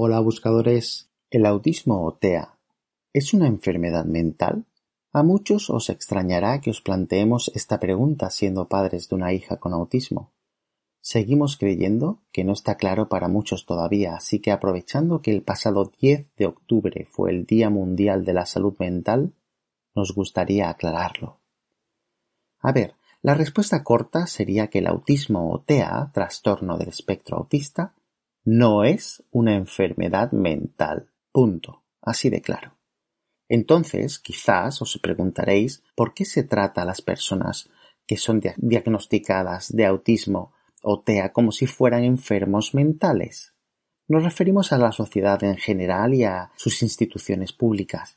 Hola buscadores, ¿el autismo o TEA es una enfermedad mental? A muchos os extrañará que os planteemos esta pregunta siendo padres de una hija con autismo. Seguimos creyendo que no está claro para muchos todavía, así que aprovechando que el pasado 10 de octubre fue el Día Mundial de la Salud Mental, nos gustaría aclararlo. A ver, la respuesta corta sería que el autismo o TEA, trastorno del espectro autista, no es una enfermedad mental. Punto. Así de claro. Entonces, quizás os preguntaréis por qué se trata a las personas que son diagnosticadas de autismo o TEA como si fueran enfermos mentales. Nos referimos a la sociedad en general y a sus instituciones públicas.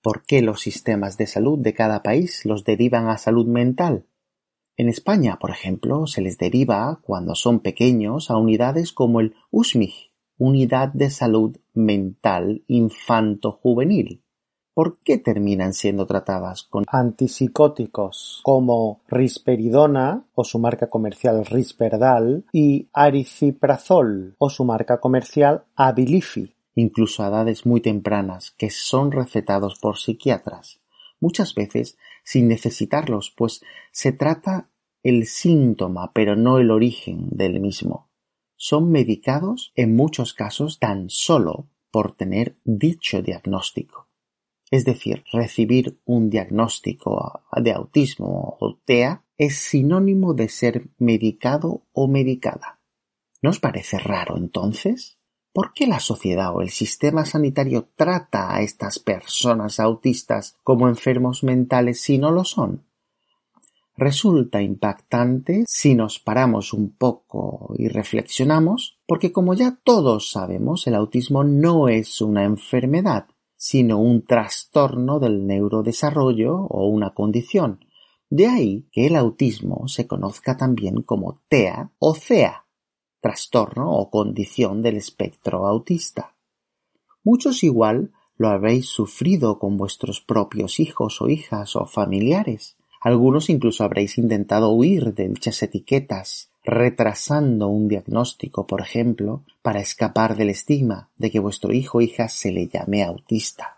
¿Por qué los sistemas de salud de cada país los derivan a salud mental? En España, por ejemplo, se les deriva, cuando son pequeños, a unidades como el USMIG, Unidad de Salud Mental Infanto-Juvenil. ¿Por qué terminan siendo tratadas con antipsicóticos como risperidona o su marca comercial Risperdal y ariciprazol o su marca comercial Abilify? Incluso a edades muy tempranas que son recetados por psiquiatras muchas veces sin necesitarlos, pues se trata el síntoma, pero no el origen del mismo. Son medicados en muchos casos tan solo por tener dicho diagnóstico. Es decir, recibir un diagnóstico de autismo o TEA es sinónimo de ser medicado o medicada. ¿No os parece raro entonces? ¿Por qué la sociedad o el sistema sanitario trata a estas personas autistas como enfermos mentales si no lo son? Resulta impactante si nos paramos un poco y reflexionamos, porque como ya todos sabemos, el autismo no es una enfermedad, sino un trastorno del neurodesarrollo o una condición. De ahí que el autismo se conozca también como TEA o CEA, trastorno o condición del espectro autista. Muchos igual lo habréis sufrido con vuestros propios hijos o hijas o familiares. Algunos incluso habréis intentado huir de dichas etiquetas, retrasando un diagnóstico, por ejemplo, para escapar del estigma de que vuestro hijo o hija se le llame autista.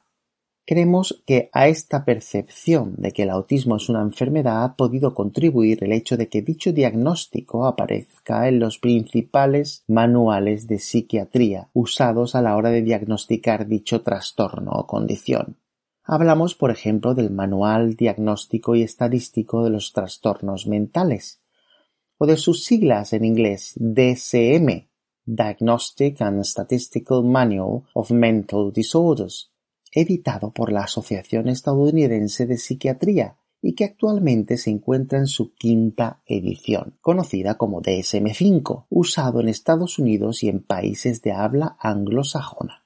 Creemos que a esta percepción de que el autismo es una enfermedad ha podido contribuir el hecho de que dicho diagnóstico aparezca en los principales manuales de psiquiatría usados a la hora de diagnosticar dicho trastorno o condición. Hablamos, por ejemplo, del Manual Diagnóstico y Estadístico de los Trastornos Mentales, o de sus siglas en inglés DSM, Diagnostic and Statistical Manual of Mental Disorders, editado por la Asociación Estadounidense de Psiquiatría y que actualmente se encuentra en su quinta edición, conocida como DSM-5, usado en Estados Unidos y en países de habla anglosajona.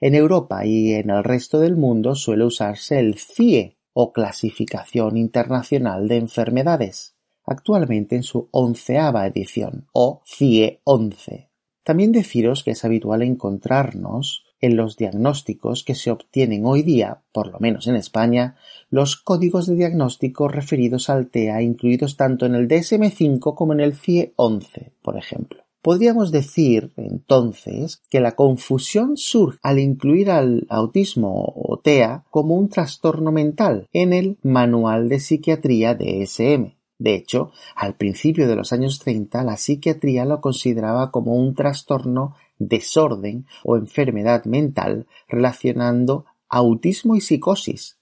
En Europa y en el resto del mundo suele usarse el CIE o Clasificación Internacional de Enfermedades, actualmente en su onceava edición, o CIE 11. También deciros que es habitual encontrarnos en los diagnósticos que se obtienen hoy día, por lo menos en España, los códigos de diagnóstico referidos al TEA incluidos tanto en el DSM-5 como en el CIE 11, por ejemplo. Podríamos decir, entonces, que la confusión surge al incluir al autismo o TEA como un trastorno mental en el Manual de Psiquiatría DSM. De hecho, al principio de los años 30, la psiquiatría lo consideraba como un trastorno, desorden o enfermedad mental relacionando autismo y psicosis.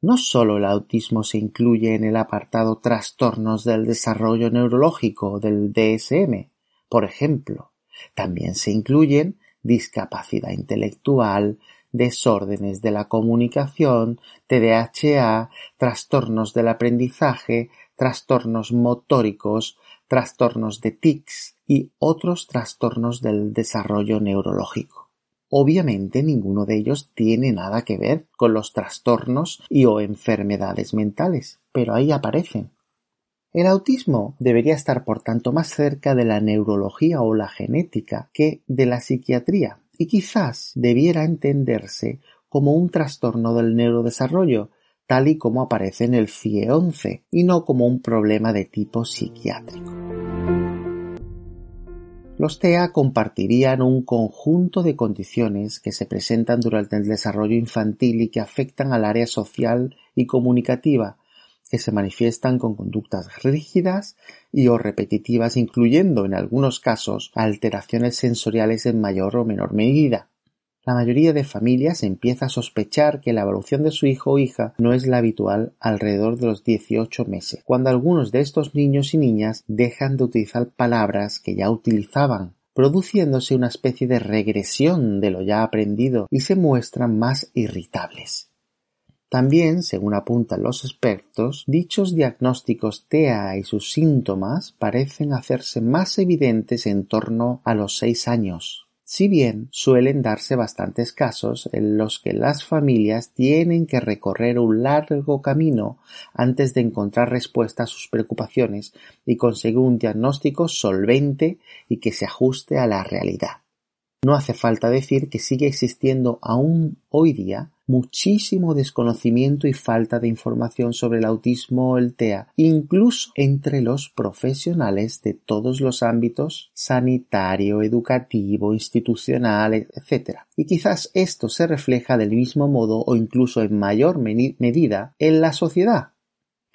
No solo el autismo se incluye en el apartado trastornos del desarrollo neurológico del DSM, por ejemplo, también se incluyen discapacidad intelectual, desórdenes de la comunicación, TDAH, trastornos del aprendizaje, trastornos motóricos, trastornos de tics y otros trastornos del desarrollo neurológico. Obviamente ninguno de ellos tiene nada que ver con los trastornos y o enfermedades mentales, pero ahí aparecen. El autismo debería estar por tanto más cerca de la neurología o la genética que de la psiquiatría y quizás debiera entenderse como un trastorno del neurodesarrollo, tal y como aparece en el CIE 11, y no como un problema de tipo psiquiátrico. Los TEA compartirían un conjunto de condiciones que se presentan durante el desarrollo infantil y que afectan al área social y comunicativa, que se manifiestan con conductas rígidas y o repetitivas, incluyendo en algunos casos alteraciones sensoriales en mayor o menor medida. La mayoría de familias empieza a sospechar que la evolución de su hijo o hija no es la habitual alrededor de los 18 meses, cuando algunos de estos niños y niñas dejan de utilizar palabras que ya utilizaban, produciéndose una especie de regresión de lo ya aprendido y se muestran más irritables. También, según apuntan los expertos, dichos diagnósticos TEA y sus síntomas parecen hacerse más evidentes en torno a los seis años, si bien suelen darse bastantes casos en los que las familias tienen que recorrer un largo camino antes de encontrar respuesta a sus preocupaciones y conseguir un diagnóstico solvente y que se ajuste a la realidad. No hace falta decir que sigue existiendo aún hoy día muchísimo desconocimiento y falta de información sobre el autismo o el TEA, incluso entre los profesionales de todos los ámbitos sanitario, educativo, institucional, etc. Y quizás esto se refleja del mismo modo o incluso en mayor medida en la sociedad,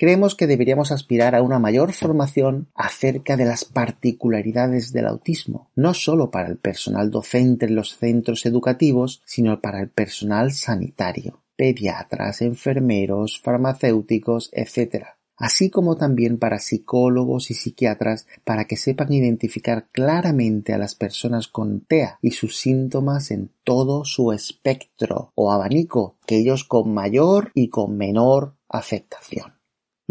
Creemos que deberíamos aspirar a una mayor formación acerca de las particularidades del autismo, no solo para el personal docente en los centros educativos, sino para el personal sanitario, pediatras, enfermeros, farmacéuticos, etc así como también para psicólogos y psiquiatras para que sepan identificar claramente a las personas con TEA y sus síntomas en todo su espectro o abanico, que ellos con mayor y con menor afectación.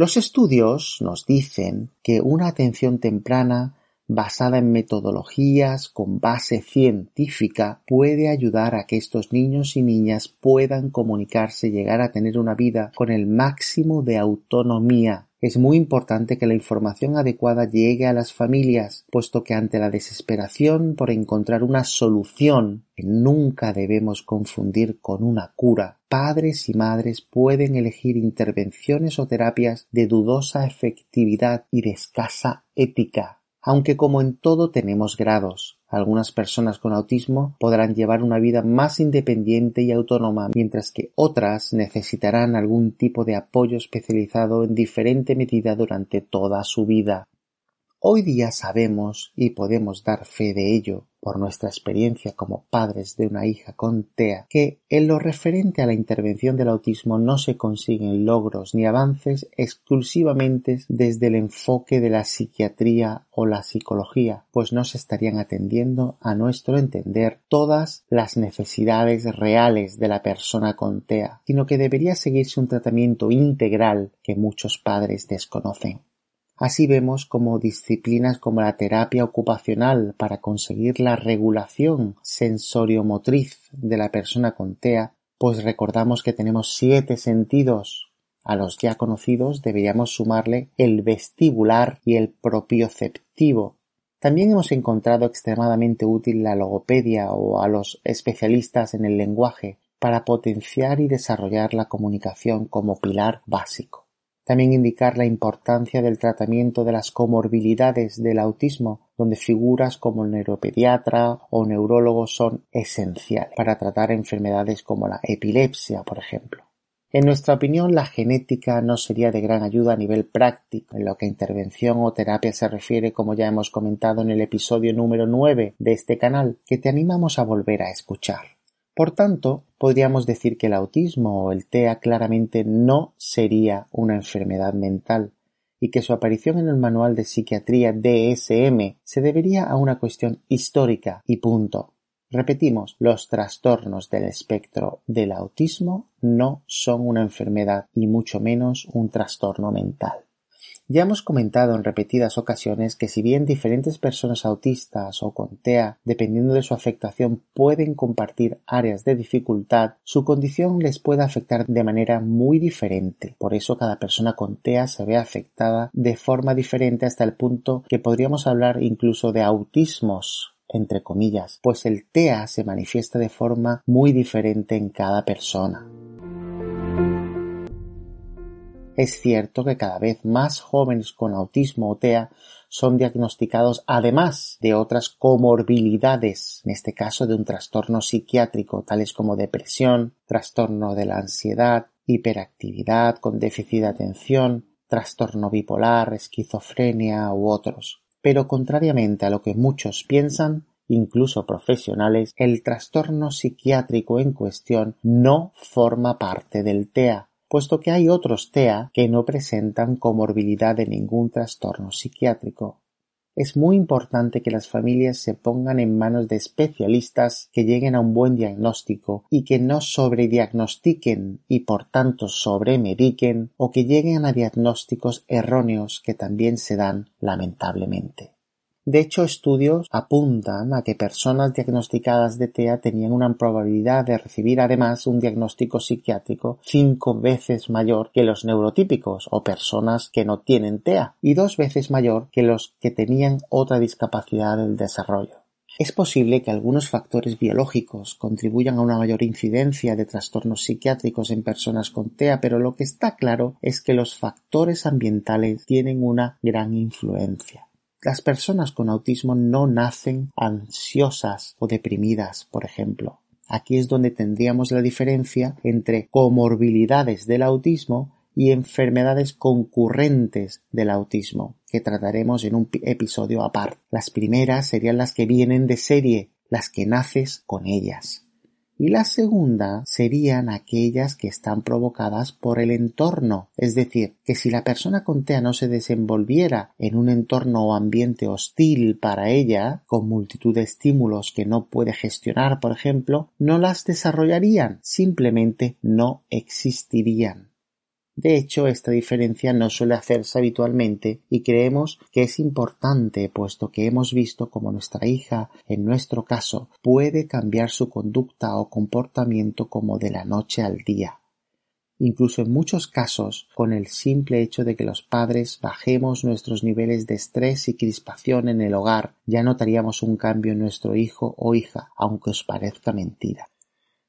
Los estudios nos dicen que una atención temprana basada en metodologías con base científica puede ayudar a que estos niños y niñas puedan comunicarse y llegar a tener una vida con el máximo de autonomía es muy importante que la información adecuada llegue a las familias, puesto que ante la desesperación por encontrar una solución que nunca debemos confundir con una cura, padres y madres pueden elegir intervenciones o terapias de dudosa efectividad y de escasa ética aunque como en todo tenemos grados. Algunas personas con autismo podrán llevar una vida más independiente y autónoma, mientras que otras necesitarán algún tipo de apoyo especializado en diferente medida durante toda su vida. Hoy día sabemos y podemos dar fe de ello por nuestra experiencia como padres de una hija con TEA, que en lo referente a la intervención del autismo no se consiguen logros ni avances exclusivamente desde el enfoque de la psiquiatría o la psicología, pues no se estarían atendiendo, a nuestro entender, todas las necesidades reales de la persona con TEA, sino que debería seguirse un tratamiento integral que muchos padres desconocen. Así vemos como disciplinas como la terapia ocupacional para conseguir la regulación sensoriomotriz de la persona con TEA, pues recordamos que tenemos siete sentidos A los ya conocidos deberíamos sumarle el vestibular y el propioceptivo. También hemos encontrado extremadamente útil la logopedia o a los especialistas en el lenguaje para potenciar y desarrollar la comunicación como pilar básico. También indicar la importancia del tratamiento de las comorbilidades del autismo, donde figuras como el neuropediatra o neurólogo son esenciales para tratar enfermedades como la epilepsia, por ejemplo. En nuestra opinión, la genética no sería de gran ayuda a nivel práctico en lo que intervención o terapia se refiere, como ya hemos comentado en el episodio número 9 de este canal, que te animamos a volver a escuchar. Por tanto, podríamos decir que el autismo o el TEA claramente no sería una enfermedad mental y que su aparición en el manual de psiquiatría DSM se debería a una cuestión histórica y punto. Repetimos, los trastornos del espectro del autismo no son una enfermedad y mucho menos un trastorno mental. Ya hemos comentado en repetidas ocasiones que si bien diferentes personas autistas o con TEA, dependiendo de su afectación, pueden compartir áreas de dificultad, su condición les puede afectar de manera muy diferente. Por eso cada persona con TEA se ve afectada de forma diferente hasta el punto que podríamos hablar incluso de autismos entre comillas, pues el TEA se manifiesta de forma muy diferente en cada persona. Es cierto que cada vez más jóvenes con autismo o TEA son diagnosticados además de otras comorbilidades, en este caso de un trastorno psiquiátrico, tales como depresión, trastorno de la ansiedad, hiperactividad con déficit de atención, trastorno bipolar, esquizofrenia u otros. Pero contrariamente a lo que muchos piensan, incluso profesionales, el trastorno psiquiátrico en cuestión no forma parte del TEA, puesto que hay otros TEA que no presentan comorbilidad de ningún trastorno psiquiátrico. Es muy importante que las familias se pongan en manos de especialistas que lleguen a un buen diagnóstico y que no sobrediagnostiquen y por tanto sobremediquen o que lleguen a diagnósticos erróneos que también se dan lamentablemente. De hecho, estudios apuntan a que personas diagnosticadas de TEA tenían una probabilidad de recibir además un diagnóstico psiquiátrico cinco veces mayor que los neurotípicos o personas que no tienen TEA y dos veces mayor que los que tenían otra discapacidad del desarrollo. Es posible que algunos factores biológicos contribuyan a una mayor incidencia de trastornos psiquiátricos en personas con TEA, pero lo que está claro es que los factores ambientales tienen una gran influencia. Las personas con autismo no nacen ansiosas o deprimidas, por ejemplo. Aquí es donde tendríamos la diferencia entre comorbilidades del autismo y enfermedades concurrentes del autismo, que trataremos en un episodio aparte. Las primeras serían las que vienen de serie, las que naces con ellas y la segunda serían aquellas que están provocadas por el entorno, es decir, que si la persona con TEA no se desenvolviera en un entorno o ambiente hostil para ella, con multitud de estímulos que no puede gestionar, por ejemplo, no las desarrollarían, simplemente no existirían. De hecho, esta diferencia no suele hacerse habitualmente y creemos que es importante puesto que hemos visto como nuestra hija, en nuestro caso, puede cambiar su conducta o comportamiento como de la noche al día. Incluso en muchos casos, con el simple hecho de que los padres bajemos nuestros niveles de estrés y crispación en el hogar, ya notaríamos un cambio en nuestro hijo o hija, aunque os parezca mentira.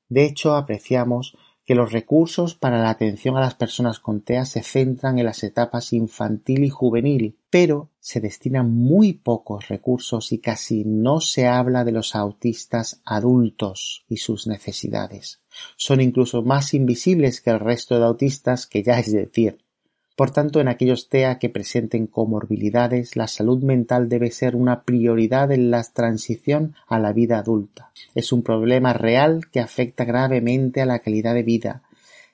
De hecho, apreciamos que los recursos para la atención a las personas con TEA se centran en las etapas infantil y juvenil, pero se destinan muy pocos recursos y casi no se habla de los autistas adultos y sus necesidades. Son incluso más invisibles que el resto de autistas que ya es decir, por tanto, en aquellos TEA que presenten comorbilidades, la salud mental debe ser una prioridad en la transición a la vida adulta. Es un problema real que afecta gravemente a la calidad de vida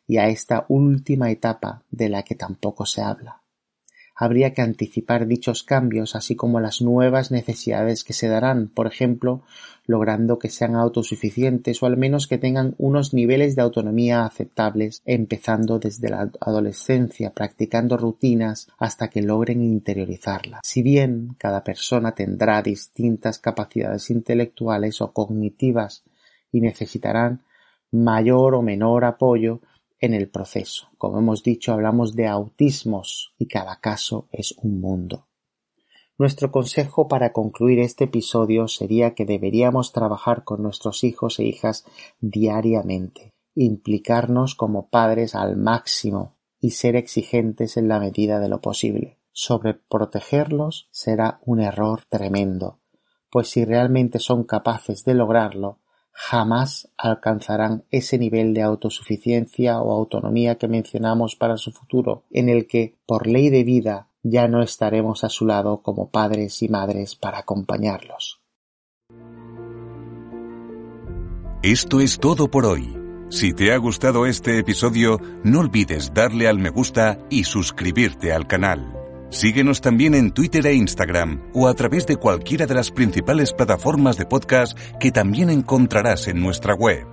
y a esta última etapa de la que tampoco se habla habría que anticipar dichos cambios así como las nuevas necesidades que se darán, por ejemplo, logrando que sean autosuficientes o al menos que tengan unos niveles de autonomía aceptables, empezando desde la adolescencia, practicando rutinas hasta que logren interiorizarlas. Si bien cada persona tendrá distintas capacidades intelectuales o cognitivas y necesitarán mayor o menor apoyo, en el proceso. Como hemos dicho, hablamos de autismos y cada caso es un mundo. Nuestro consejo para concluir este episodio sería que deberíamos trabajar con nuestros hijos e hijas diariamente, implicarnos como padres al máximo y ser exigentes en la medida de lo posible. Sobreprotegerlos será un error tremendo, pues si realmente son capaces de lograrlo, jamás alcanzarán ese nivel de autosuficiencia o autonomía que mencionamos para su futuro, en el que, por ley de vida, ya no estaremos a su lado como padres y madres para acompañarlos. Esto es todo por hoy. Si te ha gustado este episodio, no olvides darle al me gusta y suscribirte al canal. Síguenos también en Twitter e Instagram o a través de cualquiera de las principales plataformas de podcast que también encontrarás en nuestra web.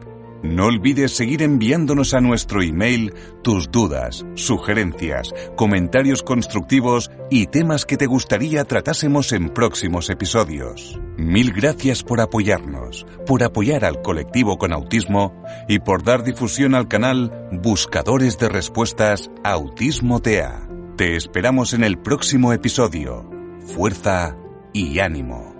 No olvides seguir enviándonos a nuestro email tus dudas, sugerencias, comentarios constructivos y temas que te gustaría tratásemos en próximos episodios. Mil gracias por apoyarnos, por apoyar al colectivo con autismo y por dar difusión al canal Buscadores de Respuestas Autismo TEA. Te esperamos en el próximo episodio. Fuerza y ánimo.